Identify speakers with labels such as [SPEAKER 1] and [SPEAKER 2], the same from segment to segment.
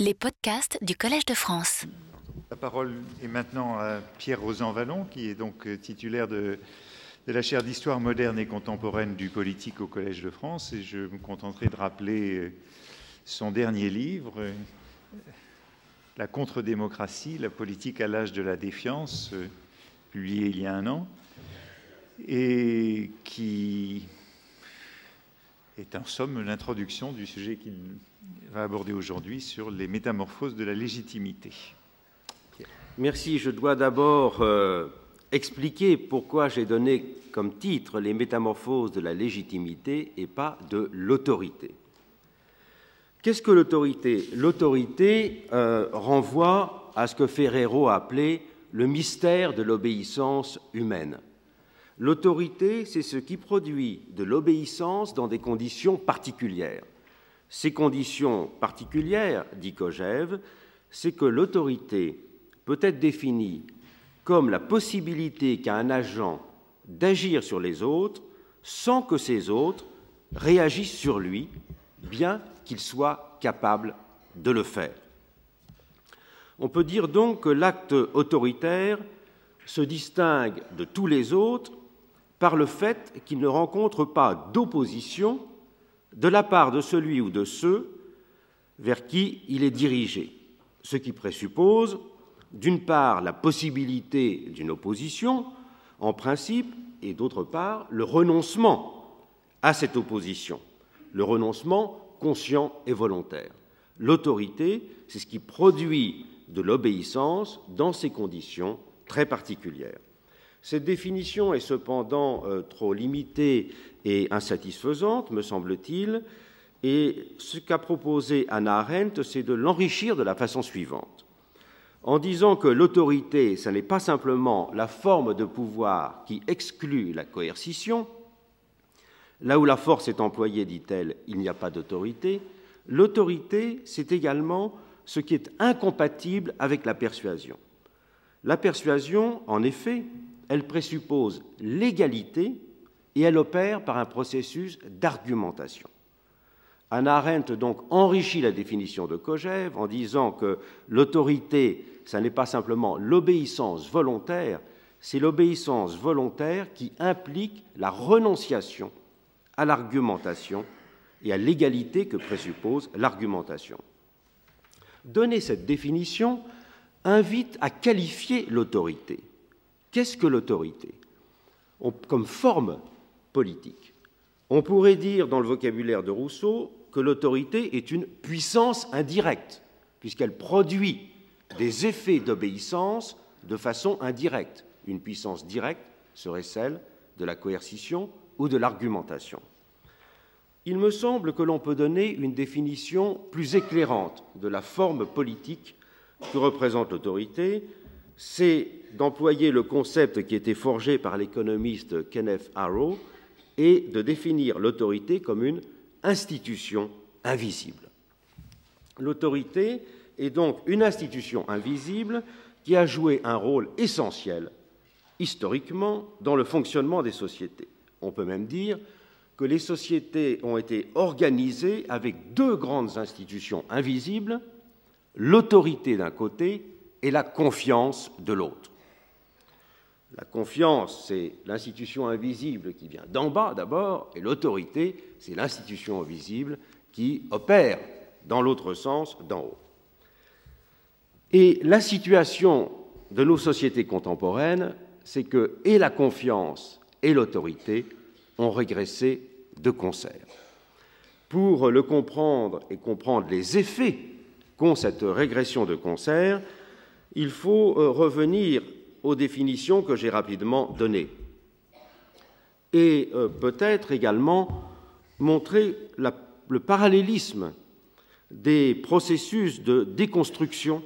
[SPEAKER 1] Les podcasts du Collège de France.
[SPEAKER 2] La parole est maintenant à Pierre Rosan Vallon, qui est donc euh, titulaire de, de la chaire d'histoire moderne et contemporaine du politique au Collège de France. Et je me contenterai de rappeler euh, son dernier livre, euh, La contre-démocratie, la politique à l'âge de la défiance, publié il y a un an, et qui est en somme l'introduction du sujet qu'il va aborder aujourd'hui sur les métamorphoses de la légitimité.
[SPEAKER 3] Merci. Je dois d'abord euh, expliquer pourquoi j'ai donné comme titre les métamorphoses de la légitimité et pas de l'autorité. Qu'est-ce que l'autorité? L'autorité euh, renvoie à ce que Ferrero a appelé le mystère de l'obéissance humaine. L'autorité, c'est ce qui produit de l'obéissance dans des conditions particulières. Ces conditions particulières, dit Kojève, c'est que l'autorité peut être définie comme la possibilité qu'a un agent d'agir sur les autres sans que ces autres réagissent sur lui, bien qu'il soit capable de le faire. On peut dire donc que l'acte autoritaire se distingue de tous les autres par le fait qu'il ne rencontre pas d'opposition de la part de celui ou de ceux vers qui il est dirigé, ce qui présuppose, d'une part, la possibilité d'une opposition, en principe, et d'autre part, le renoncement à cette opposition, le renoncement conscient et volontaire. L'autorité, c'est ce qui produit de l'obéissance dans ces conditions très particulières. Cette définition est cependant euh, trop limitée et insatisfaisante, me semble-t-il, et ce qu'a proposé Anna Arendt, c'est de l'enrichir de la façon suivante. En disant que l'autorité, ce n'est pas simplement la forme de pouvoir qui exclut la coercition, là où la force est employée, dit-elle, il n'y a pas d'autorité, l'autorité, c'est également ce qui est incompatible avec la persuasion. La persuasion, en effet, elle présuppose l'égalité et elle opère par un processus d'argumentation. Anna Arendt donc enrichit la définition de Kojève en disant que l'autorité, ce n'est pas simplement l'obéissance volontaire, c'est l'obéissance volontaire qui implique la renonciation à l'argumentation et à l'égalité que présuppose l'argumentation. Donner cette définition invite à qualifier l'autorité. Qu'est-ce que l'autorité? Comme forme politique, on pourrait dire dans le vocabulaire de Rousseau que l'autorité est une puissance indirecte, puisqu'elle produit des effets d'obéissance de façon indirecte. Une puissance directe serait celle de la coercition ou de l'argumentation. Il me semble que l'on peut donner une définition plus éclairante de la forme politique que représente l'autorité c'est d'employer le concept qui était forgé par l'économiste Kenneth Arrow et de définir l'autorité comme une institution invisible. L'autorité est donc une institution invisible qui a joué un rôle essentiel historiquement dans le fonctionnement des sociétés. On peut même dire que les sociétés ont été organisées avec deux grandes institutions invisibles, l'autorité d'un côté et la confiance de l'autre. La confiance, c'est l'institution invisible qui vient d'en bas d'abord, et l'autorité, c'est l'institution invisible qui opère dans l'autre sens, d'en haut. Et la situation de nos sociétés contemporaines, c'est que et la confiance et l'autorité ont régressé de concert. Pour le comprendre et comprendre les effets qu'ont cette régression de concert, il faut euh, revenir aux définitions que j'ai rapidement données et euh, peut-être également montrer le parallélisme des processus de déconstruction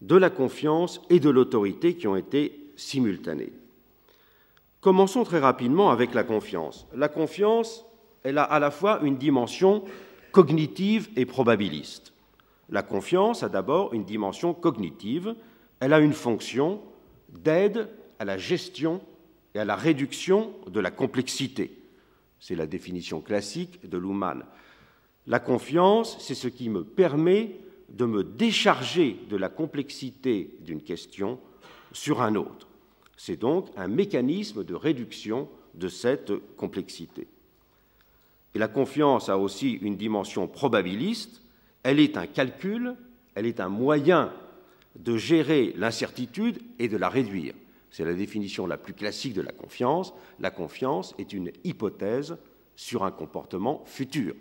[SPEAKER 3] de la confiance et de l'autorité qui ont été simultanés. Commençons très rapidement avec la confiance. La confiance, elle a à la fois une dimension cognitive et probabiliste. La confiance a d'abord une dimension cognitive, elle a une fonction d'aide à la gestion et à la réduction de la complexité. C'est la définition classique de Luhmann. La confiance, c'est ce qui me permet de me décharger de la complexité d'une question sur un autre. C'est donc un mécanisme de réduction de cette complexité. Et la confiance a aussi une dimension probabiliste, elle est un calcul, elle est un moyen de gérer l'incertitude et de la réduire. C'est la définition la plus classique de la confiance. La confiance est une hypothèse sur un comportement futur.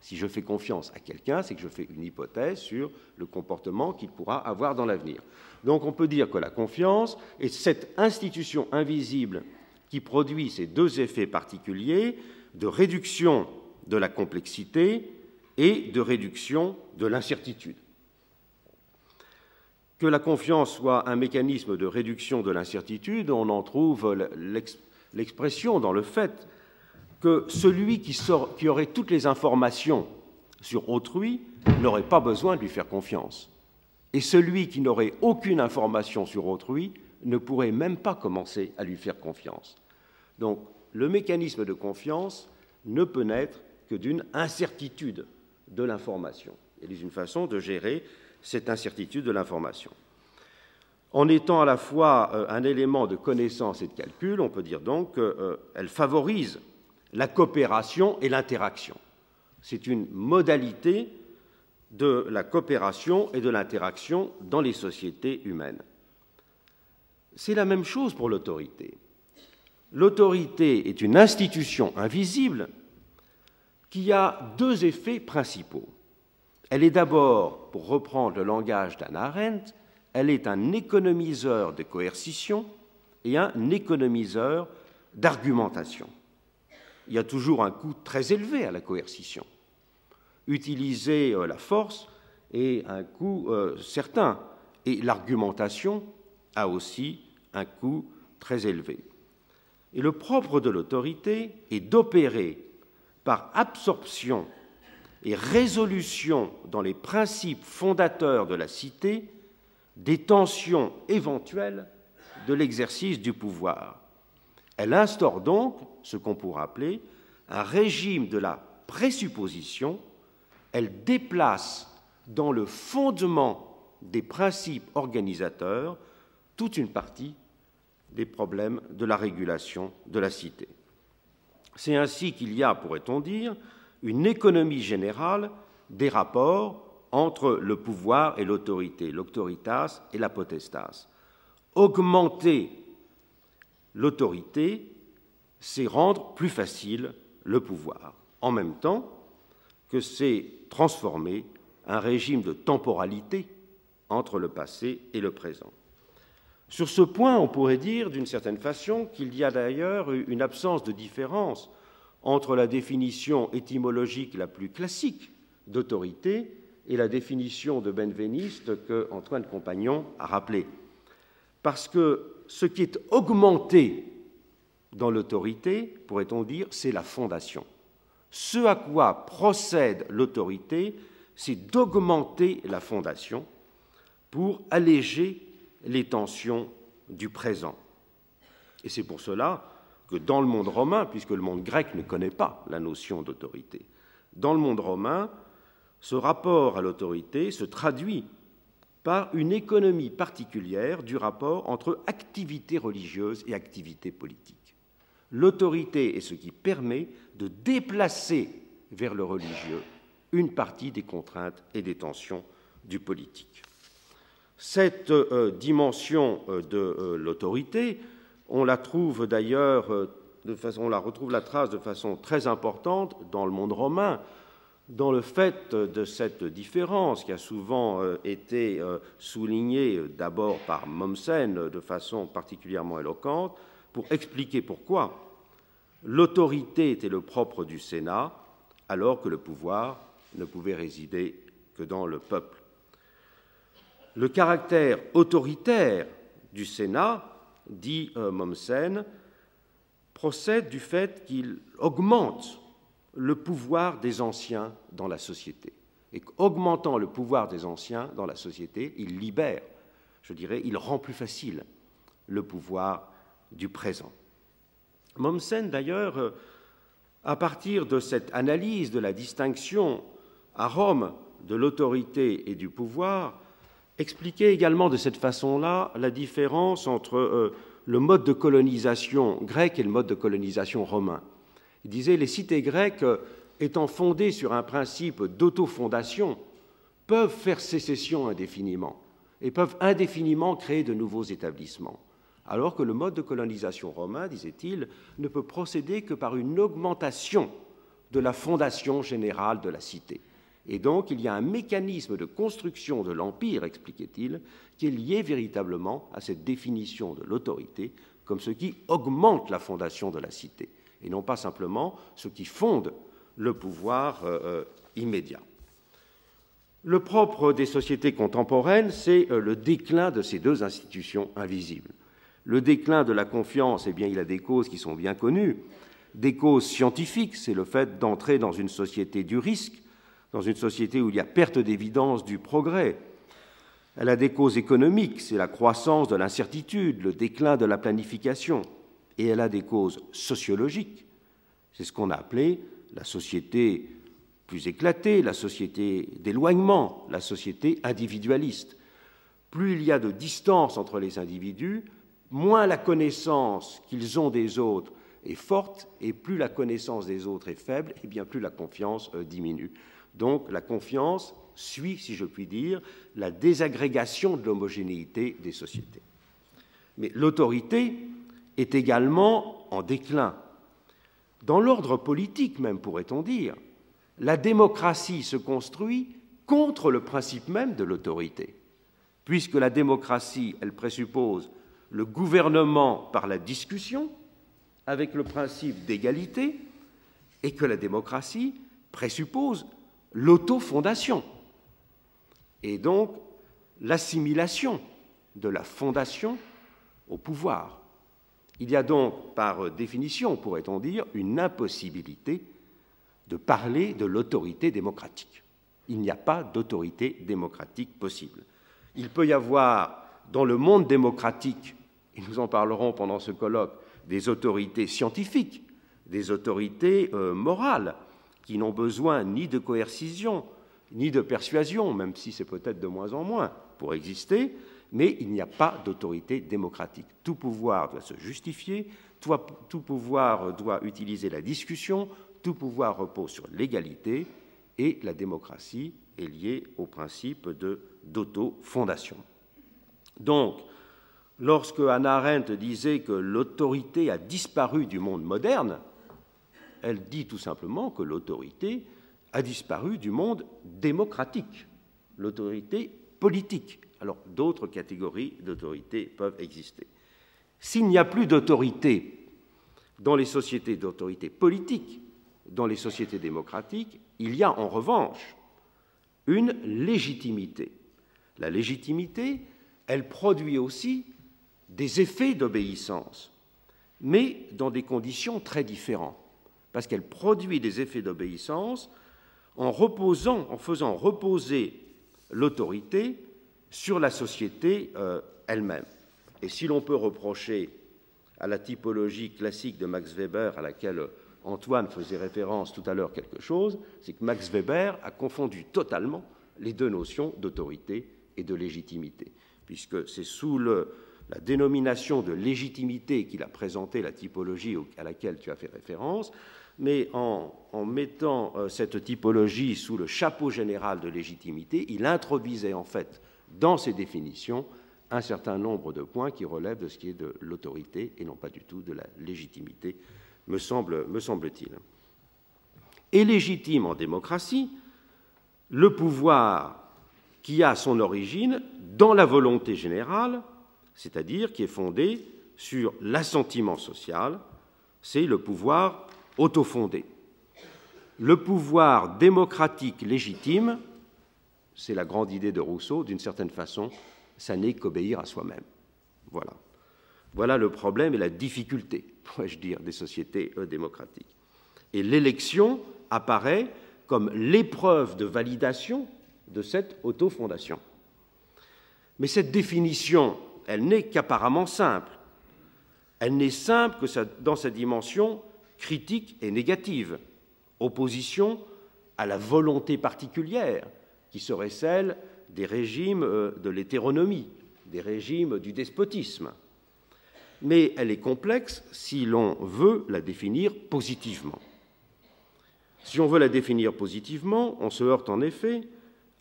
[SPEAKER 3] Si je fais confiance à quelqu'un, c'est que je fais une hypothèse sur le comportement qu'il pourra avoir dans l'avenir. Donc on peut dire que la confiance est cette institution invisible qui produit ces deux effets particuliers de réduction de la complexité et de réduction de l'incertitude. Que la confiance soit un mécanisme de réduction de l'incertitude, on en trouve l'expression dans le fait que celui qui, qui, aurait toutes les informations sur autrui n'aurait pas besoin de lui faire confiance. Et celui qui n'aurait aucune information sur autrui ne pourrait même pas commencer à lui faire confiance. Donc le mécanisme de confiance ne peut naître que d'une incertitude de l'information. Est une façon de gérer cette incertitude de l'information. En étant à la fois euh, un élément de connaissance et de calcul, on peut dire donc qu'elle euh, favorise la coopération et l'interaction. C'est une modalité de la coopération et de l'interaction dans les sociétés humaines. C'est la même chose pour l'autorité. L'autorité est une institution invisible qui a deux effets principaux. Elle est d'abord, pour reprendre le langage d'Anna Arendt, elle est un économiseur de coercition et un économiseur d'argumentation. Il y a toujours un coût très élevé à la coercition. Utiliser euh, la force est un coût euh, certain, et l'argumentation a aussi un coût très élevé. Et le propre de l'autorité est d'opérer par absorption et résolution dans les principes fondateurs de la cité des tensions éventuelles de l'exercice du pouvoir. Elle instaure donc ce qu'on pourrait appeler un régime de la présupposition, elle déplace dans le fondement des principes organisateurs toute une partie des problèmes de la régulation de la cité. C'est ainsi qu'il y a, pourrait-on dire, une économie générale des rapports entre le pouvoir et l'autorité, l'autoritas et la potestas. Augmenter l'autorité, c'est rendre plus facile le pouvoir, en même temps que c'est transformer un régime de temporalité entre le passé et le présent. Sur ce point, on pourrait dire d'une certaine façon qu'il y a d'ailleurs une absence de différence entre la définition étymologique la plus classique d'autorité et la définition de Benveniste que Antoine Compagnon a rappelée. Parce que ce qui est augmenté dans l'autorité, pourrait-on dire, c'est la fondation. Ce à quoi procède l'autorité, c'est d'augmenter la fondation pour alléger les tensions du présent. Et c'est pour cela que dans le monde romain, puisque le monde grec ne connaît pas la notion d'autorité, dans le monde romain, ce rapport à l'autorité se traduit par une économie particulière du rapport entre activité religieuse et activité politique. L'autorité est ce qui permet de déplacer vers le religieux une partie des contraintes et des tensions du politique. Cette euh, dimension euh, de euh, l'autorité, on la trouve d'ailleurs, on la retrouve la trace de façon très importante dans le monde romain, dans le fait de cette différence qui a souvent été soulignée d'abord par Mommsen de façon particulièrement éloquente, pour expliquer pourquoi l'autorité était le propre du Sénat, alors que le pouvoir ne pouvait résider que dans le peuple. Le caractère autoritaire du Sénat, dit euh, Mommsen, procède du fait qu'il augmente le pouvoir des anciens dans la société. Et qu'augmentant le pouvoir des anciens dans la société, il libère, je dirais, il rend plus facile le pouvoir du présent. Mommsen, d'ailleurs, euh, à partir de cette analyse de la distinction à Rome de l'autorité et du pouvoir expliquait également de cette façon-là la différence entre euh, le mode de colonisation grec et le mode de colonisation romain. Il disait les cités grecques, euh, étant fondées sur un principe d'autofondation, peuvent faire sécession indéfiniment et peuvent indéfiniment créer de nouveaux établissements, alors que le mode de colonisation romain, disait-il, ne peut procéder que par une augmentation de la fondation générale de la cité. Et donc il y a un mécanisme de construction de l'empire, expliquait-il, qui est lié véritablement à cette définition de l'autorité comme ce qui augmente la fondation de la cité, et non pas simplement ce qui fonde le pouvoir euh, euh, immédiat. Le propre des sociétés contemporaines, c'est euh, le déclin de ces deux institutions invisibles. Le déclin de la confiance, eh bien, il a des causes qui sont bien connues. Des causes scientifiques, c'est le fait d'entrer dans une société du risque, dans une société où il y a perte d'évidence du progrès. Elle a des causes économiques, c'est la croissance de l'incertitude, le déclin de la planification. Et elle a des causes sociologiques, c'est ce qu'on a appelé la société plus éclatée, la société d'éloignement, la société individualiste. Plus il y a de distance entre les individus, moins la connaissance qu'ils ont des autres est forte, et plus la connaissance des autres est faible, et bien plus la confiance euh, diminue. Donc la confiance suit, si je puis dire, la désagrégation de l'homogénéité des sociétés. Mais l'autorité est également en déclin. Dans l'ordre politique même, pourrait-on dire, la démocratie se construit contre le principe même de l'autorité, puisque la démocratie, elle présuppose le gouvernement par la discussion, avec le principe d'égalité, et que la démocratie présuppose l'autofondation, et donc l'assimilation de la fondation au pouvoir. Il y a donc, par définition, pourrait-on dire, une impossibilité de parler de l'autorité démocratique. Il n'y a pas d'autorité démocratique possible. Il peut y avoir dans le monde démocratique, et nous en parlerons pendant ce colloque, des autorités scientifiques, des autorités euh, morales, qui n'ont besoin ni de coercition, ni de persuasion, même si c'est peut-être de moins en moins pour exister, mais il n'y a pas d'autorité démocratique. Tout pouvoir doit se justifier, tout pouvoir doit utiliser la discussion, tout pouvoir repose sur l'égalité et la démocratie est liée au principe d'auto-fondation. Donc, lorsque Hannah Arendt disait que l'autorité a disparu du monde moderne, elle dit tout simplement que l'autorité a disparu du monde démocratique, l'autorité politique. Alors d'autres catégories d'autorité peuvent exister. S'il n'y a plus d'autorité dans les sociétés d'autorité politique, dans les sociétés démocratiques, il y a en revanche une légitimité. La légitimité, elle produit aussi des effets d'obéissance, mais dans des conditions très différentes, parce qu'elle produit des effets d'obéissance en reposant, en faisant reposer l'autorité sur la société euh, elle-même. Et si l'on peut reprocher à la typologie classique de Max Weber à laquelle Antoine faisait référence tout à l'heure quelque chose, c'est que Max Weber a confondu totalement les deux notions d'autorité et de légitimité, puisque c'est sous la dénomination de légitimité qu'il a présenté la typologie à laquelle tu as fait référence, mais en, mettant euh, cette typologie sous le chapeau général de légitimité, il introduisait en fait dans ses définitions un certain nombre de points qui relèvent de ce qui est de l'autorité et non pas du tout de la légitimité me semble-t-il. est légitime en démocratie le pouvoir qui a son origine dans la volonté générale, c'est-à-dire qui est fondé sur l'assentiment social, c'est le pouvoir autofondé. Le pouvoir démocratique légitime, c'est la grande idée de Rousseau, d'une certaine façon, ça n'est qu'obéir à soi-même. Voilà. Voilà le problème et la difficulté, pourrais-je dire, des sociétés euh, démocratiques. Et l'élection apparaît comme l'épreuve de validation de cette autofondation. Mais cette définition, elle n'est qu'apparemment simple. Elle n'est simple que dans sa dimension critique et négative, opposition à la volonté particulière qui serait celle des régimes euh, de l'hétéronomie, des régimes du despotisme. Mais elle est complexe si l'on veut la définir positivement. Si on veut la définir positivement, on se heurte en effet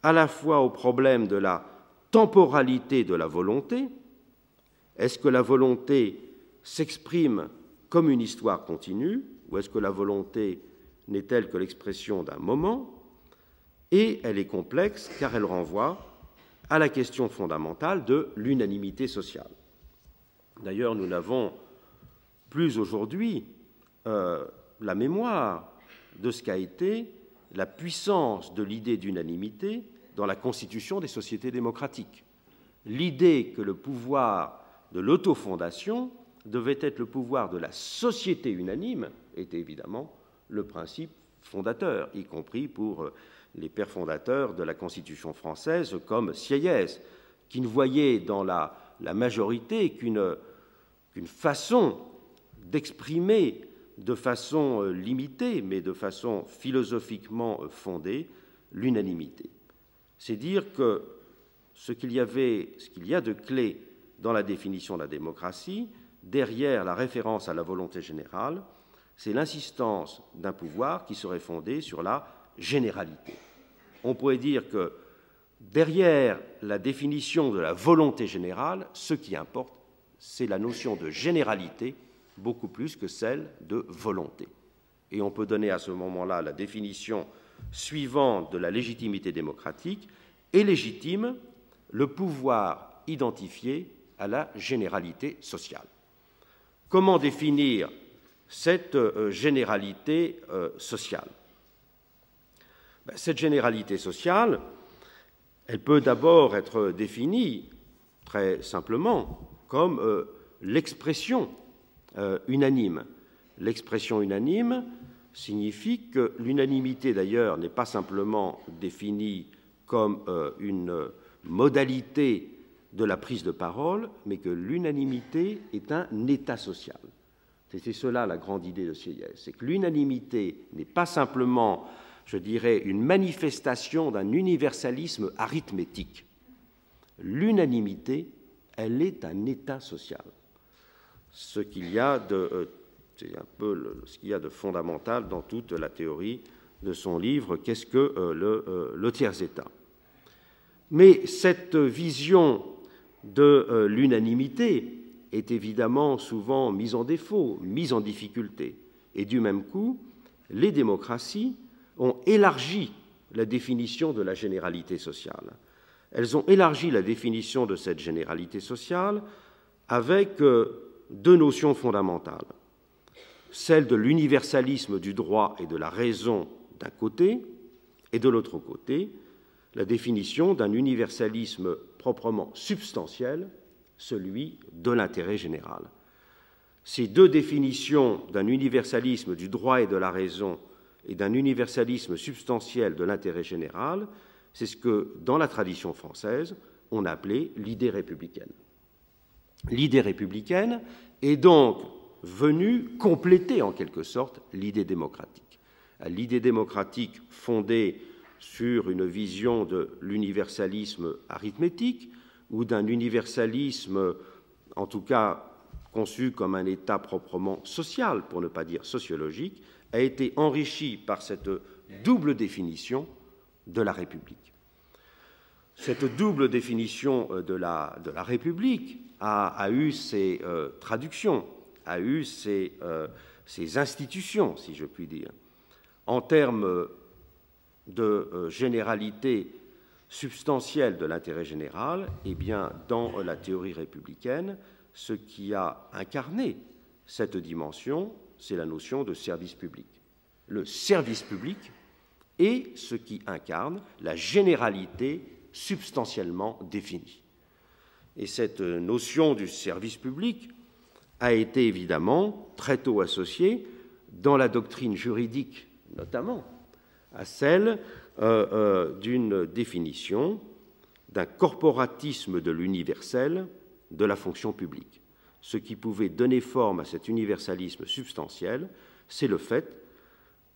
[SPEAKER 3] à la fois au problème de la temporalité de la volonté. Est-ce que la volonté s'exprime comme une histoire continue ou est-ce que la volonté n'est-elle que l'expression d'un moment Et elle est complexe car elle renvoie à la question fondamentale de l'unanimité sociale. D'ailleurs, nous n'avons plus aujourd'hui euh, la mémoire de ce qu'a été la puissance de l'idée d'unanimité dans la constitution des sociétés démocratiques. L'idée que le pouvoir de l'autofondation devait être le pouvoir de la société unanime était évidemment le principe fondateur, y compris pour euh, les pères fondateurs de la Constitution française comme Sieyès, qui ne voyaient dans la, majorité qu'une façon d'exprimer de façon euh, limitée, mais de façon philosophiquement euh, fondée, l'unanimité. C'est dire que ce qu'il y avait, ce qu'il y a de clé dans la définition de la démocratie, derrière la référence à la volonté générale, c'est l'insistance d'un pouvoir qui serait fondé sur la généralité. On pourrait dire que derrière la définition de la volonté générale, ce qui importe, c'est la notion de généralité beaucoup plus que celle de volonté. Et on peut donner à ce moment-là la définition suivante de la légitimité démocratique est légitime le pouvoir identifié à la généralité sociale. Comment définir cette euh, généralité euh, sociale? Ben, Cette généralité sociale, elle peut d'abord être définie très simplement comme euh, l'expression unanime. L'expression unanime signifie que l'unanimité, d'ailleurs, n'est pas simplement définie comme une modalité de la prise de parole, mais que l'unanimité est un état social. C'est cela la grande idée de Sieyès, c'est que l'unanimité n'est pas simplement, je dirais, une manifestation d'un universalisme arithmétique. L'unanimité, elle est un état social. Ce qu'il y a de, euh, c'est un peu ce qu'il y a de fondamental dans toute la théorie de son livre Qu'est-ce que euh, le, euh, le tiers-état Mais cette vision de l'unanimité est évidemment souvent mise en défaut, mise en difficulté. Et du même coup, les démocraties ont élargi la définition de la généralité sociale. Elles ont élargi la définition de cette généralité sociale avec euh, deux notions fondamentales. Celle de l'universalisme du droit et de la raison d'un côté, et de l'autre côté, la définition d'un universalisme proprement substantiel celui de l'intérêt général. Ces deux définitions d'un universalisme du droit et de la raison et d'un universalisme substantiel de l'intérêt général, c'est ce que, dans la tradition française, on appelait l'idée républicaine. L'idée républicaine est donc venue compléter en quelque sorte l'idée démocratique. L'idée démocratique fondée sur une vision de l'universalisme arithmétique, ou d'un universalisme, en tout cas conçu comme un État proprement social, pour ne pas dire sociologique, a été enrichi par cette double définition de la République. Cette double définition euh, de la, de la République a, eu ses euh, traductions, a eu ses, euh, ses, institutions, si je puis dire. En termes de généralité substantielle de l'intérêt général, eh bien, dans la théorie républicaine, ce qui a incarné cette dimension, c'est la notion de service public. Le service public est ce qui incarne la généralité substantiellement définie. Et cette notion du service public a été évidemment très tôt associée dans la doctrine juridique notamment à celle euh, euh, d'une définition d'un corporatisme de l'universel de la fonction publique. Ce qui pouvait donner forme à cet universalisme substantiel, c'est le fait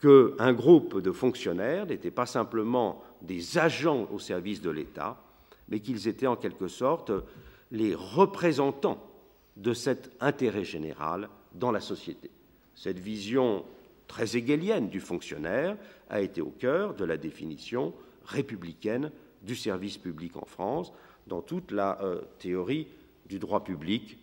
[SPEAKER 3] qu'un groupe de fonctionnaires n'était pas simplement des agents au service de l'État, mais qu'ils étaient en quelque sorte les représentants de cet intérêt général dans la société. Cette vision très hegelienne du fonctionnaire a été au cœur de la définition républicaine du service public en France, dans toute la euh, théorie du droit public,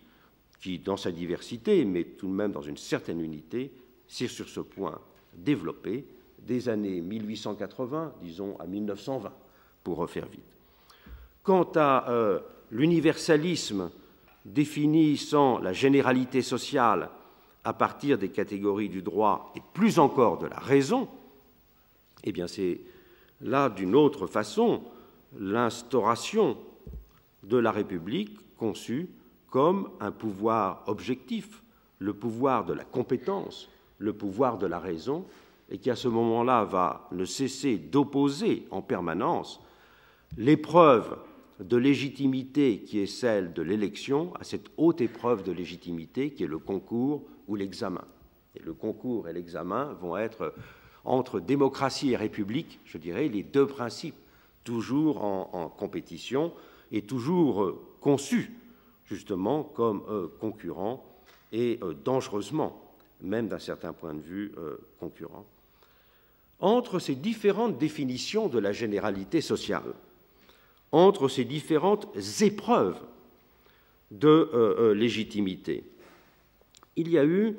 [SPEAKER 3] qui, dans sa diversité, mais tout de même dans une certaine unité, s'est sur ce point développé des années 1880, disons, à 1920, pour refaire vite. Quant à euh, l'universalisme définissant la généralité sociale à partir des catégories du droit et plus encore de la raison, eh bien c'est là d'une autre façon l'instauration de la République conçue comme un pouvoir objectif, le pouvoir de la compétence, le pouvoir de la raison, et qui à ce moment-là va ne cesser d'opposer en permanence l'épreuve de légitimité qui est celle de l'élection à cette haute épreuve de légitimité qui est le concours ou l'examen. Et le concours et l'examen vont être entre démocratie et république, je dirais, les deux principes toujours en, compétition et toujours euh, conçus justement comme euh, concurrents et euh, dangereusement, même d'un certain point de vue, concurrents. Entre ces différentes définitions de la généralité sociale, entre ces différentes épreuves de légitimité, il y a eu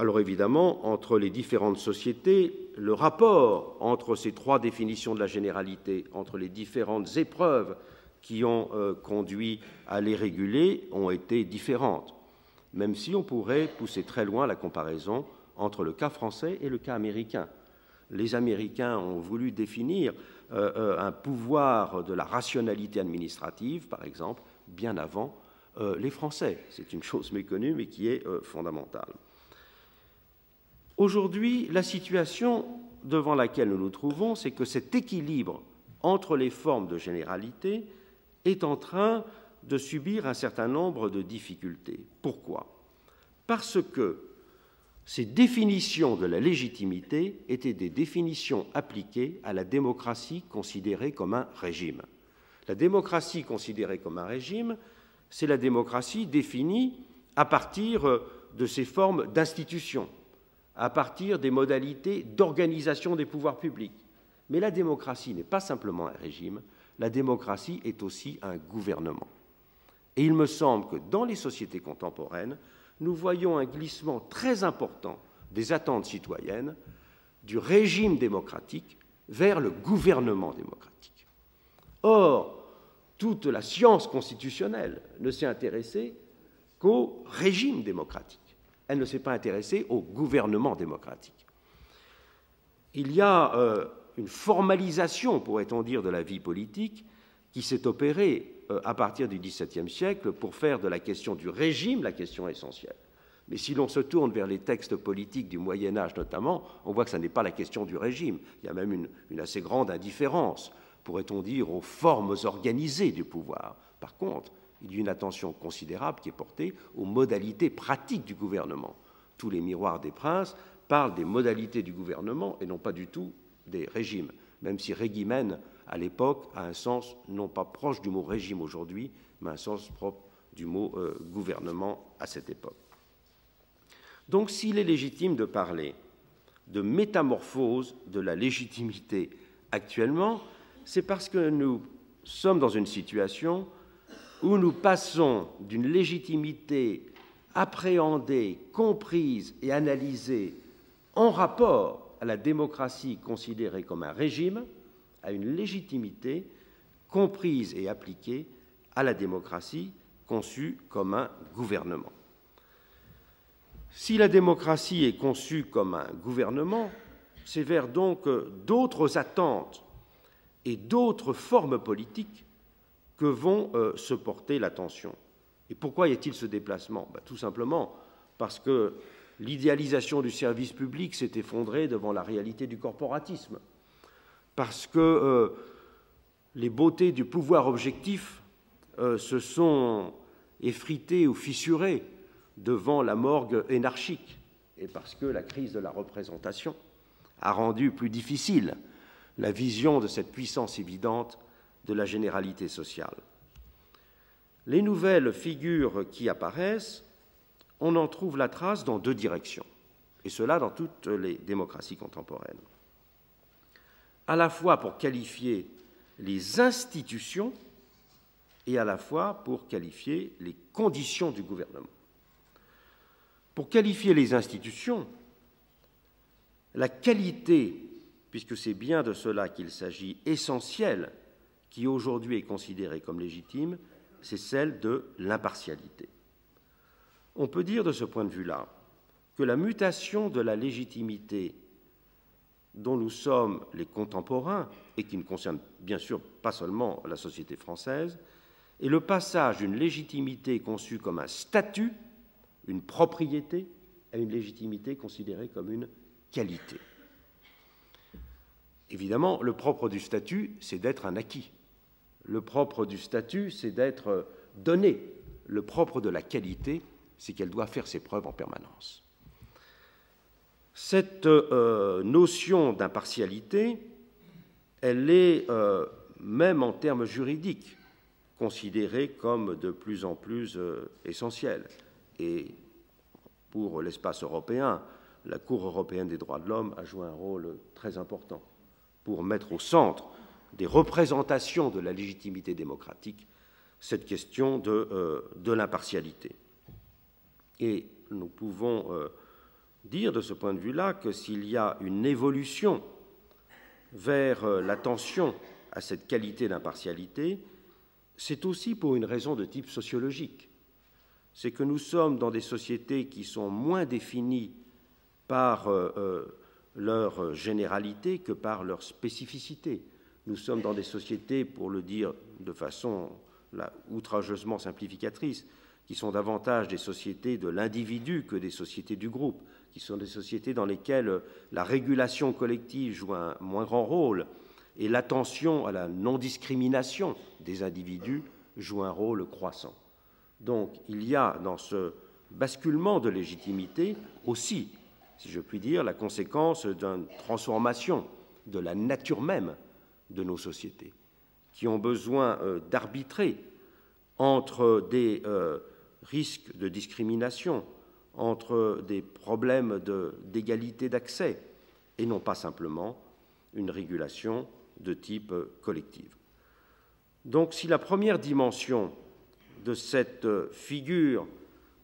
[SPEAKER 3] alors évidemment, entre les différentes sociétés, le rapport entre ces trois définitions de la généralité, entre les différentes épreuves qui ont euh, conduit à les réguler, ont été différentes, même si on pourrait pousser très loin la comparaison entre le cas français et le cas américain. Les Américains ont voulu définir euh, euh, un pouvoir de la rationalité administrative, par exemple, bien avant les Français. C'est une chose méconnue, mais qui est fondamentale. Aujourd'hui, la situation devant laquelle nous nous trouvons, c'est que cet équilibre entre les formes de généralité est en train de subir un certain nombre de difficultés. Pourquoi? Parce que ces définitions de la légitimité étaient des définitions appliquées à la démocratie considérée comme un régime. La démocratie considérée comme un régime, c'est la démocratie définie à partir de ces formes d'institutions, à partir des modalités d'organisation des pouvoirs publics. Mais la démocratie n'est pas simplement un régime, la démocratie est aussi un gouvernement. Et il me semble que dans les sociétés contemporaines, nous voyons un glissement très important des attentes citoyennes du régime démocratique vers le gouvernement démocratique. Or, toute la science constitutionnelle ne s'est intéressée qu'au régime démocratique elle ne s'est pas intéressée au gouvernement démocratique. Il y a euh, une formalisation, pourrait-on dire, de la vie politique qui s'est opérée euh, à partir du XVIIe siècle pour faire de la question du régime la question essentielle. Mais si l'on se tourne vers les textes politiques du Moyen Âge notamment, on voit que ce n'est pas la question du régime. Il y a même une, une assez grande indifférence, pourrait-on dire, aux formes organisées du pouvoir. Par contre, il y a une attention considérable qui est portée aux modalités pratiques du gouvernement. Tous les miroirs des princes parlent des modalités du gouvernement et non pas du tout des régimes, même si régimen, à l'époque, a un sens non pas proche du mot régime aujourd'hui, mais un sens propre du mot euh, gouvernement à cette époque. Donc s'il est légitime de parler de métamorphose de la légitimité actuellement, c'est parce que nous sommes dans une situation où nous passons d'une légitimité appréhendée, comprise et analysée en rapport à la démocratie considérée comme un régime, à une légitimité comprise et appliquée à la démocratie conçue comme un gouvernement. Si la démocratie est conçue comme un gouvernement, c'est vers donc d'autres attentes et d'autres formes politiques que vont euh, se porter l'attention. Et pourquoi y a-t-il ce déplacement? Ben, Tout simplement parce que l'idéalisation du service public s'est effondrée devant la réalité du corporatisme, parce que euh, les beautés du pouvoir objectif euh, se sont effritées ou fissurées devant la morgue énarchique, et parce que la crise de la représentation a rendu plus difficile la vision de cette puissance évidente de la généralité sociale. Les nouvelles figures qui apparaissent, on en trouve la trace dans deux directions, et cela dans toutes les démocraties contemporaines. À la fois pour qualifier les institutions et à la fois pour qualifier les conditions du gouvernement. Pour qualifier les institutions, la qualité, puisque c'est bien de cela qu'il s'agit, essentielle, qui aujourd'hui est considérée comme légitime, c'est celle de l'impartialité. On peut dire de ce point de vue-là que la mutation de la légitimité dont nous sommes les contemporains, et qui ne concerne bien sûr pas seulement la société française, est le passage d'une légitimité conçue comme un statut, une propriété, à une légitimité considérée comme une qualité. Évidemment, le propre du statut, c'est d'être un acquis. Le propre du statut, c'est d'être donné. Le propre de la qualité, c'est qu'elle doit faire ses preuves en permanence. Cette euh, notion d'impartialité, elle est, euh, même en termes juridiques, considérée comme de plus en plus euh, essentielle. Et pour l'espace européen, la Cour européenne des droits de l'homme a joué un rôle très important pour mettre au centre des représentations de la légitimité démocratique cette question de, euh, de l'impartialité. Et nous pouvons euh, dire de ce point de vue-là que s'il y a une évolution vers euh, l'attention à cette qualité d'impartialité, c'est aussi pour une raison de type sociologique. C'est que nous sommes dans des sociétés qui sont moins définies par leur généralité que par leur spécificité. Nous sommes dans des sociétés, pour le dire de façon outrageusement simplificatrice, qui sont davantage des sociétés de l'individu que des sociétés du groupe, qui sont des sociétés dans lesquelles la régulation collective joue un moins grand rôle et l'attention à la non-discrimination des individus joue un rôle croissant. Donc il y a dans ce basculement de légitimité aussi si je puis dire, la conséquence d'une transformation de la nature même de nos sociétés, qui ont besoin euh, d'arbitrer entre des euh, risques de discrimination, entre des problèmes d'égalité d'accès, et non pas simplement une régulation de type euh, collective. Donc si la première dimension de cette figure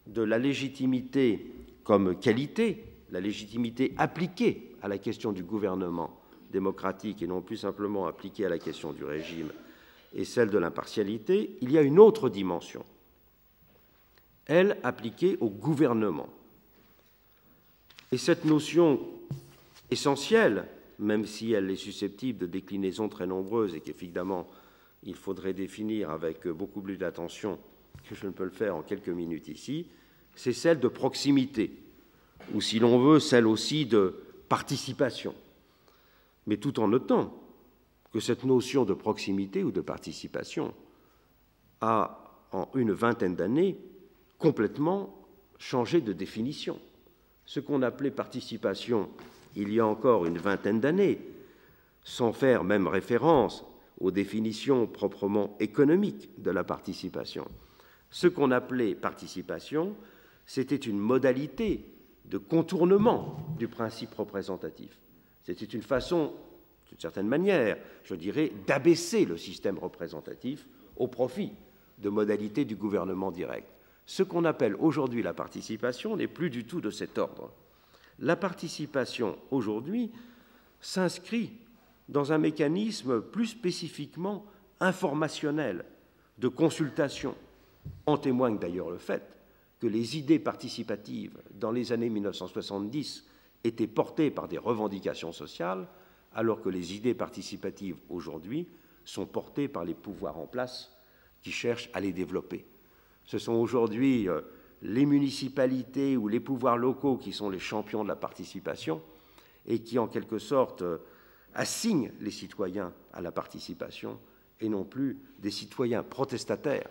[SPEAKER 3] de la légitimité comme qualité la légitimité appliquée à la question du gouvernement démocratique et non plus simplement appliquée à la question du régime et celle de l'impartialité, il y a une autre dimension, elle appliquée au gouvernement. Et cette notion essentielle, même si elle est susceptible de déclinaisons très nombreuses et qu'évidemment il faudrait définir avec beaucoup plus d'attention que je ne peux le faire en quelques minutes ici, c'est celle de proximité ou si l'on veut, celle aussi de participation, mais tout en notant que cette notion de proximité ou de participation a, en une vingtaine d'années, complètement changé de définition. Ce qu'on appelait participation il y a encore une vingtaine d'années, sans faire même référence aux définitions proprement économiques de la participation. Ce qu'on appelait participation, c'était une modalité de contournement du principe représentatif. C'était une façon, d'une certaine manière, je dirais, d'abaisser le système représentatif au profit de modalités du gouvernement direct. Ce qu'on appelle aujourd'hui la participation n'est plus du tout de cet ordre. La participation aujourd'hui s'inscrit dans un mécanisme plus spécifiquement informationnel de consultation. En témoigne d'ailleurs le fait que les idées participatives dans les années 1970 étaient portées par des revendications sociales, alors que les idées participatives aujourd'hui sont portées par les pouvoirs en place qui cherchent à les développer. Ce sont aujourd'hui euh, les municipalités ou les pouvoirs locaux qui sont les champions de la participation et qui, en quelque sorte, euh, assignent les citoyens à la participation et non plus des citoyens protestataires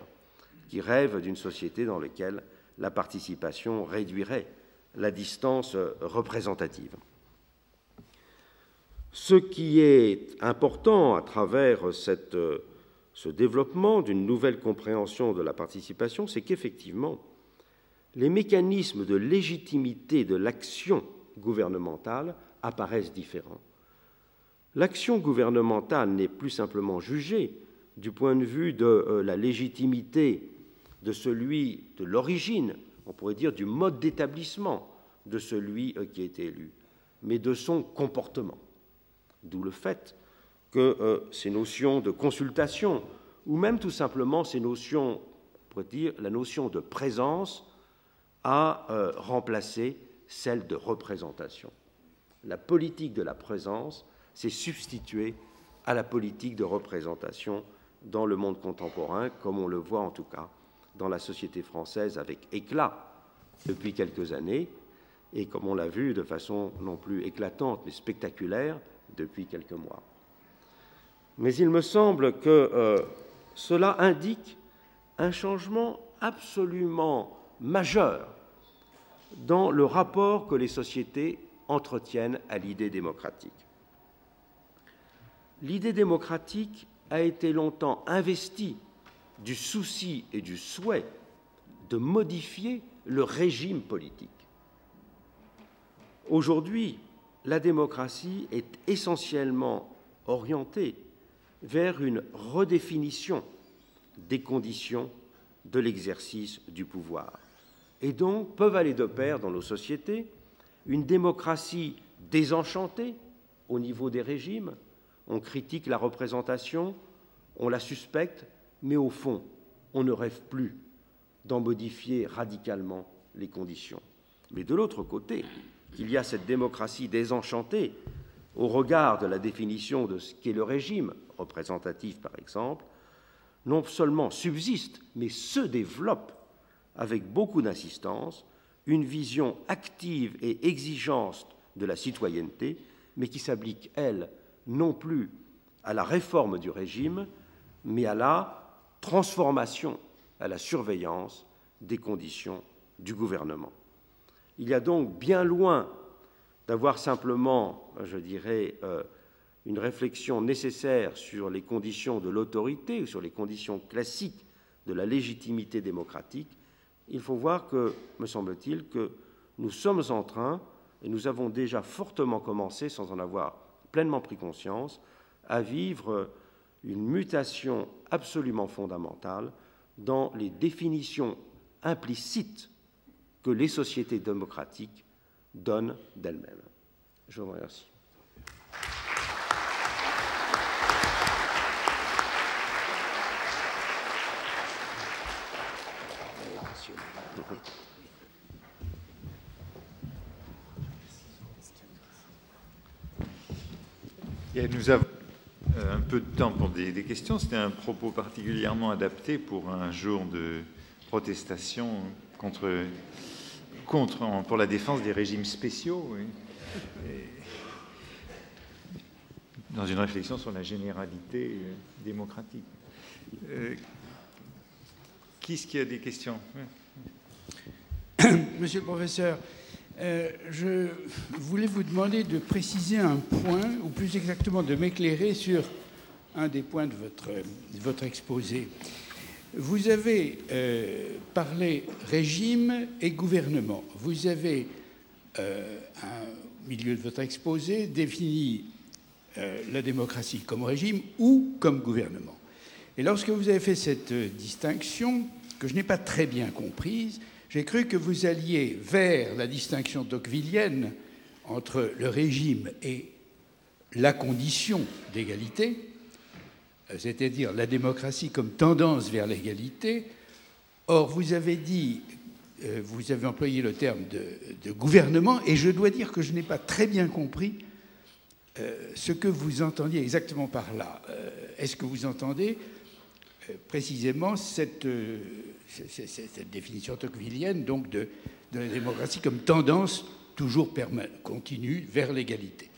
[SPEAKER 3] qui rêvent d'une société dans laquelle la participation réduirait la distance représentative. Ce qui est important à travers cette, ce développement d'une nouvelle compréhension de la participation, c'est qu'effectivement, les mécanismes de légitimité de l'action gouvernementale apparaissent différents. L'action gouvernementale n'est plus simplement jugée du point de vue de euh, la légitimité de celui de l'origine, on pourrait dire du mode d'établissement de celui euh, qui a été élu, mais de son comportement. D'où le fait que euh, ces notions de consultation, ou même tout simplement ces notions, on pourrait dire la notion de présence, a remplacé celle de représentation. La politique de la présence s'est substituée à la politique de représentation dans le monde contemporain, comme on le voit en tout cas dans la société française avec éclat depuis quelques années, et comme on l'a vu de façon non plus éclatante mais spectaculaire depuis quelques mois. Mais il me semble que euh, cela indique un changement absolument majeur dans le rapport que les sociétés entretiennent à l'idée démocratique. L'idée démocratique a été longtemps investi du souci et du souhait de modifier le régime politique. Aujourd'hui, la démocratie est essentiellement orientée vers une redéfinition des conditions de l'exercice du pouvoir. Et donc peuvent aller de pair dans nos sociétés une démocratie désenchantée au niveau des régimes, on critique la représentation, on la suspecte, mais au fond, on ne rêve plus d'en modifier radicalement les conditions. Mais de l'autre côté, il y a cette démocratie désenchantée au regard de la définition de ce qu'est le régime représentatif, par exemple, non seulement subsiste, mais se développe avec beaucoup d'insistance une vision active et exigeante de la citoyenneté, mais qui s'applique, elle, non plus à la réforme du régime, mais à la transformation, à la surveillance des conditions du gouvernement. Il y a donc bien loin d'avoir simplement, je dirais, euh, une réflexion nécessaire sur les conditions de l'autorité ou sur les conditions classiques de la légitimité démocratique, il faut voir que, me semble-t-il, que nous sommes en train, et nous avons déjà fortement commencé sans en avoir pleinement pris conscience, à vivre une mutation absolument fondamentale dans les définitions implicites que les sociétés démocratiques donnent d'elles-mêmes. Je vous remercie.
[SPEAKER 2] nous avons euh, un peu de temps pour des, questions. C'était un propos particulièrement adapté pour un jour de protestation contre, contre pour la défense des régimes spéciaux. dans une réflexion sur la généralité euh, démocratique. Euh, qui est-ce qui a des questions?
[SPEAKER 4] Monsieur le professeur, euh, je voulais vous demander de préciser un point, ou plus exactement de m'éclairer sur un des points de votre, exposé. Vous avez euh, parlé régime et gouvernement. Vous avez, euh, au milieu de votre exposé, défini la démocratie comme régime ou comme gouvernement. Et lorsque vous avez fait cette distinction, que je n'ai pas très bien comprise, j'ai cru que vous alliez vers la distinction tocquevillienne entre le régime et la condition d'égalité, euh, c'est-à-dire la démocratie comme tendance vers l'égalité. Or, vous avez dit, euh, vous avez employé le terme de, gouvernement, et je dois dire que je n'ai pas très bien compris euh, ce que vous entendiez exactement par là. Est-ce que vous entendez précisément cette cette définition tocquevillienne donc de, la démocratie comme tendance toujours continue vers l'égalité?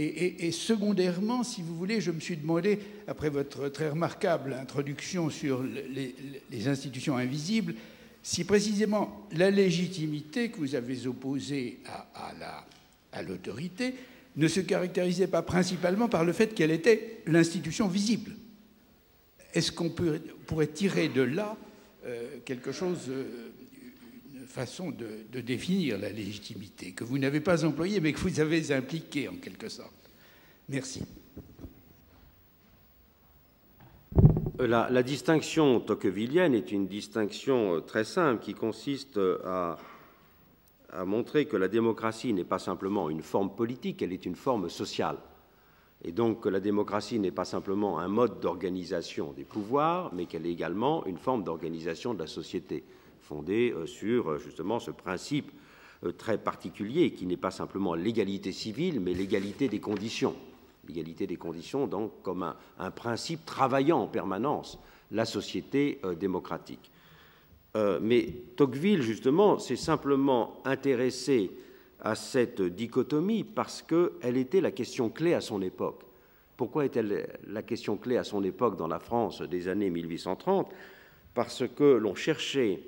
[SPEAKER 4] Et, secondairement, si vous voulez, je me suis demandé, après votre très remarquable introduction sur les, institutions invisibles, si précisément la légitimité que vous avez opposée à, l'autorité ne se caractérisait pas principalement par le fait qu'elle était l'institution visible. Est-ce qu'on pourrait tirer de là euh, quelque chose, euh, façon de, définir la légitimité, que vous n'avez pas employée, mais que vous avez impliquée en quelque sorte Merci.
[SPEAKER 3] Euh, la, distinction tocquevillienne est une distinction très simple qui consiste à a montré que la démocratie n'est pas simplement une forme politique, elle est une forme sociale. Et donc que la démocratie n'est pas simplement un mode d'organisation des pouvoirs, mais qu'elle est également une forme d'organisation de la société, fondée euh, sur euh, justement ce principe euh, très particulier qui n'est pas simplement l'égalité civile, mais l'égalité des conditions. L'égalité des conditions, donc, comme un, principe travaillant en permanence la société démocratique. Mais Tocqueville, justement, s'est simplement intéressé à cette dichotomie parce qu'elle était la question clé à son époque. Pourquoi est-elle la question clé à son époque dans la France des années 1830 Parce que l'on cherchait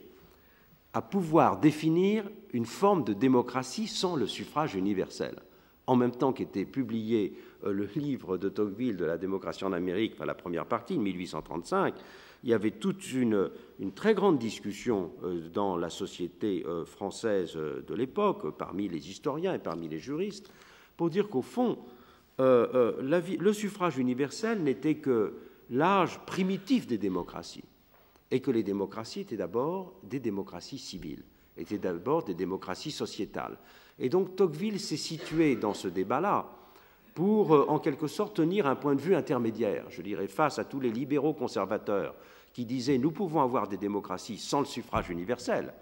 [SPEAKER 3] à pouvoir définir une forme de démocratie sans le suffrage universel. En même temps qu'était publié euh, le livre de Tocqueville de la démocratie en Amérique, la première partie, 1835, il y avait toute une, très grande discussion euh, dans la société euh, française de l'époque, parmi les historiens et parmi les juristes, pour dire qu'au fond, le suffrage universel n'était que l'âge primitif des démocraties, et que les démocraties étaient d'abord des démocraties civiles, étaient d'abord des démocraties sociétales. Et donc Tocqueville s'est situé dans ce débat-là pour, en quelque sorte, tenir un point de vue intermédiaire, je dirais, face à tous les libéraux conservateurs qui disaient nous pouvons avoir des démocraties sans le suffrage universel.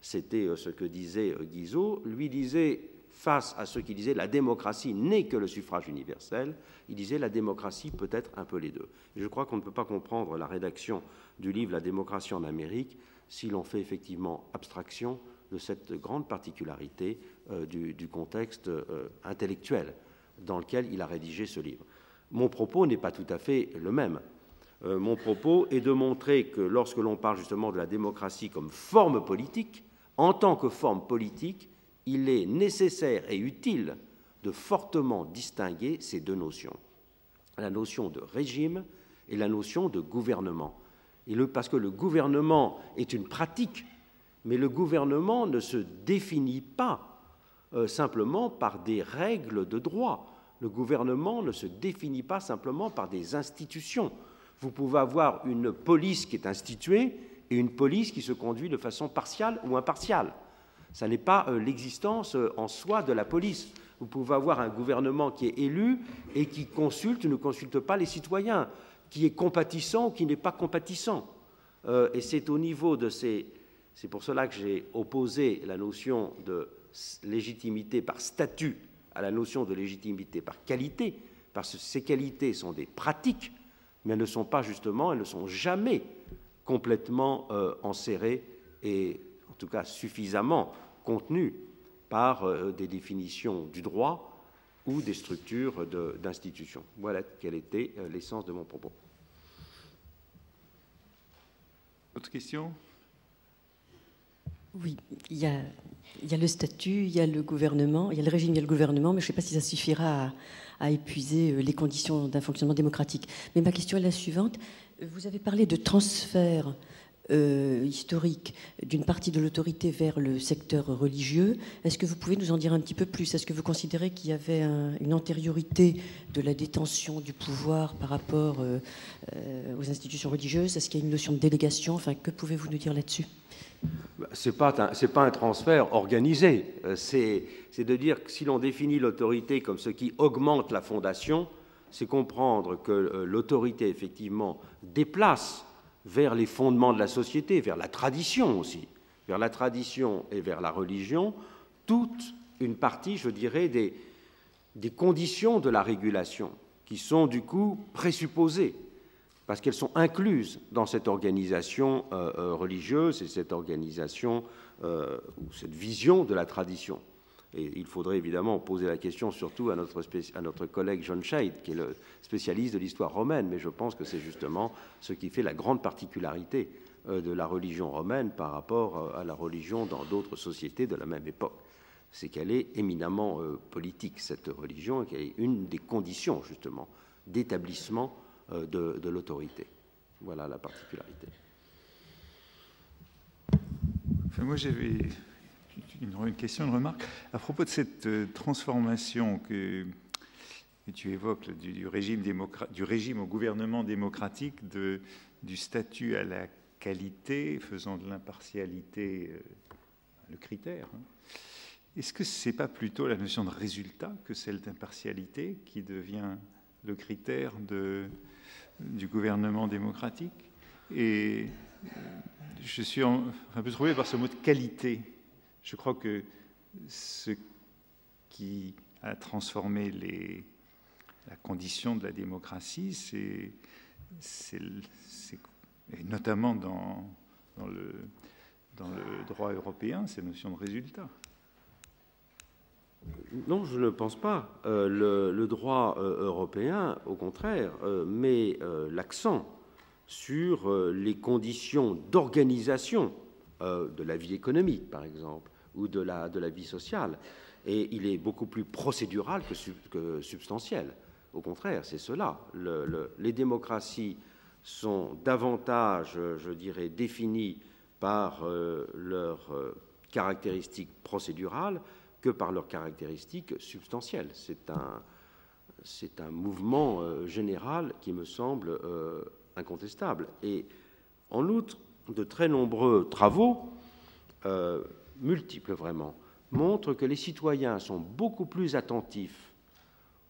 [SPEAKER 3] C'était euh, ce que disait euh, Guizot. Lui disait, face à ceux qui disaient la démocratie n'est que le suffrage universel, il disait la démocratie peut être un peu les deux. je crois qu'on ne peut pas comprendre la rédaction du livre La démocratie en Amérique si l'on fait effectivement abstraction de cette grande particularité euh, du, contexte intellectuel dans lequel il a rédigé ce livre. Mon propos n'est pas tout à fait le même. Euh, mon propos est de montrer que lorsque l'on parle justement de la démocratie comme forme politique, en tant que forme politique, il est nécessaire et utile de fortement distinguer ces deux notions, la notion de régime et la notion de gouvernement. Parce que le gouvernement est une pratique, mais le gouvernement ne se définit pas euh, simplement par des règles de droit. Le gouvernement ne se définit pas simplement par des institutions vous pouvez avoir une police qui est instituée et une police qui se conduit de façon partiale ou impartiale. Ce n'est pas euh, l'existence euh, en soi de la police. Vous pouvez avoir un gouvernement qui est élu et qui consulte ne consulte pas les citoyens, qui est compatissant ou qui n'est pas compatissant. Euh, et c'est au niveau de ces... C'est pour cela que j'ai opposé la notion de légitimité par statut à la notion de légitimité par qualité, parce que ces qualités sont des pratiques mais elles ne sont pas justement, elles ne sont jamais complètement euh, enserrées et en tout cas suffisamment contenues par euh, des définitions du droit ou des structures d'institutions. Voilà quelle était euh, l'essence de mon propos.
[SPEAKER 2] Autre question?
[SPEAKER 5] Oui, il y, a, il y, a, le statut, il y a le gouvernement, il y a le régime, il y a le gouvernement, mais je ne sais pas si ça suffira à à épuiser euh, les conditions d'un fonctionnement démocratique. Mais ma question est la suivante. Vous avez parlé de transfert euh, historique d'une partie de l'autorité vers le secteur religieux. Est-ce que vous pouvez nous en dire un petit peu plus? Est-ce que vous considérez qu'il y avait une antériorité de la détention du pouvoir par rapport euh, aux institutions religieuses? Est-ce qu'il y a une notion de délégation? Enfin, que pouvez-vous nous dire là-dessus?
[SPEAKER 3] Ce n'est pas, un transfert organisé. Euh, c'est de dire que si l'on définit l'autorité comme ce qui augmente la fondation, c'est comprendre que euh, l'autorité, effectivement, déplace vers les fondements de la société, vers la tradition aussi, vers la tradition et vers la religion, toute une partie, je dirais, des, conditions de la régulation, qui sont du coup présupposées parce qu'elles sont incluses dans cette organisation euh, euh, religieuse et cette organisation euh, ou cette vision de la tradition. Et il faudrait évidemment poser la question surtout à notre, collègue John Shade, qui est le spécialiste de l'histoire romaine, mais je pense que c'est justement ce qui fait la grande particularité de la religion romaine par rapport à la religion dans d'autres sociétés de la même époque. c'est qu'elle est éminemment euh, politique, cette religion, et qu'elle est une des conditions, justement, d'établissement euh, de, l'autorité. Voilà la particularité.
[SPEAKER 2] moi, j'avais une, question, une remarque. À propos de cette euh, transformation que, tu évoques du, régime au gouvernement démocratique, du statut à la qualité, faisant de l'impartialité le critère. Hein. Est-ce que ce n'est pas plutôt la notion de résultat que celle d'impartialité qui devient le critère du gouvernement démocratique? Et euh, je suis un peu troublé par ce mot de qualité. Je crois que ce qui a transformé la condition de la démocratie, c'est, notamment dans, dans, le, dans le droit européen, ces notions de résultat.
[SPEAKER 3] Non, je ne pense pas. Euh, le, droit euh, européen, au contraire, euh, met l'accent sur les conditions d'organisation de la vie économique, par exemple, ou de la, de la vie sociale. Et il est beaucoup plus procédural que, substantiel. Au contraire, c'est cela. les démocraties sont davantage, je dirais, définies par leurs caractéristiques procédurales que par leurs caractéristiques substantielles. C'est un, c'est un mouvement euh, général qui me semble euh, incontestable. Et en outre, de très nombreux travaux, euh, multiples vraiment, montrent que les citoyens sont beaucoup plus attentifs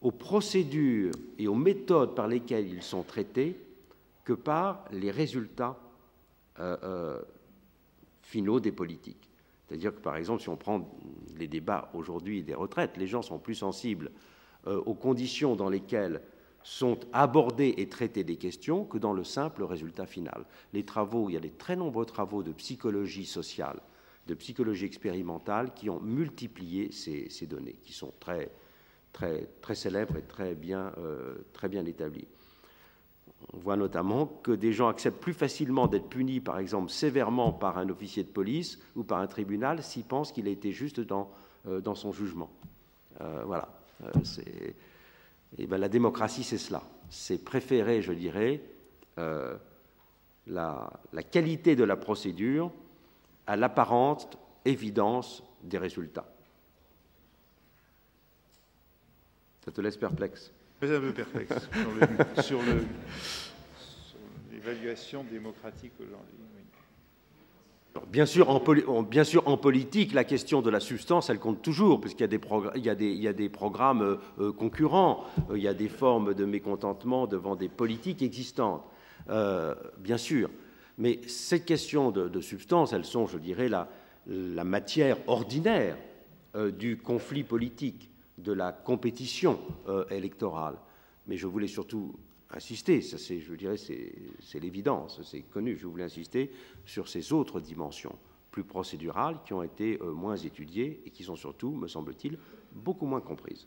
[SPEAKER 3] aux procédures et aux méthodes par lesquelles ils sont traités que par les résultats finaux des politiques. C'est-à-dire que, par exemple, si on prend les débats aujourd'hui des retraites, les gens sont plus sensibles euh, aux conditions dans lesquelles sont abordées et traitées des questions que dans le simple résultat final. Les travaux, il y a des très nombreux travaux de psychologie sociale, de psychologie expérimentale qui ont multiplié ces, données, qui sont très, très, très célèbres et très bien, euh, très bien établies. On voit notamment que des gens acceptent plus facilement d'être punis, par exemple, sévèrement par un officier de police ou par un tribunal s'ils pensent qu'il a été juste dans, euh, dans son jugement. Euh, voilà. Et eh ben, la démocratie, c'est cela. C'est préférer, je dirais, la, la, qualité de la procédure à l'apparente évidence des résultats. Ça te laisse perplexe
[SPEAKER 2] un peu perplexe sur, l'évaluation démocratique aujourd'hui.
[SPEAKER 3] Bien sûr, en bien sûr, en politique, la question de la substance, elle compte toujours, puisqu'il y a des, il y a des, il y a des programmes euh, euh, concurrents, euh, il y a des formes de mécontentement devant des politiques existantes, bien sûr. Mais ces questions de, substance, elles sont, je dirais, la, matière ordinaire du conflit politique de la compétition euh, électorale. Mais je voulais surtout insister, ça c'est, je dirais, c'est l'évidence, c'est connu, je voulais insister sur ces autres dimensions plus procédurales qui ont été euh, moins étudiées et qui sont surtout, me semble-t-il, beaucoup moins comprises.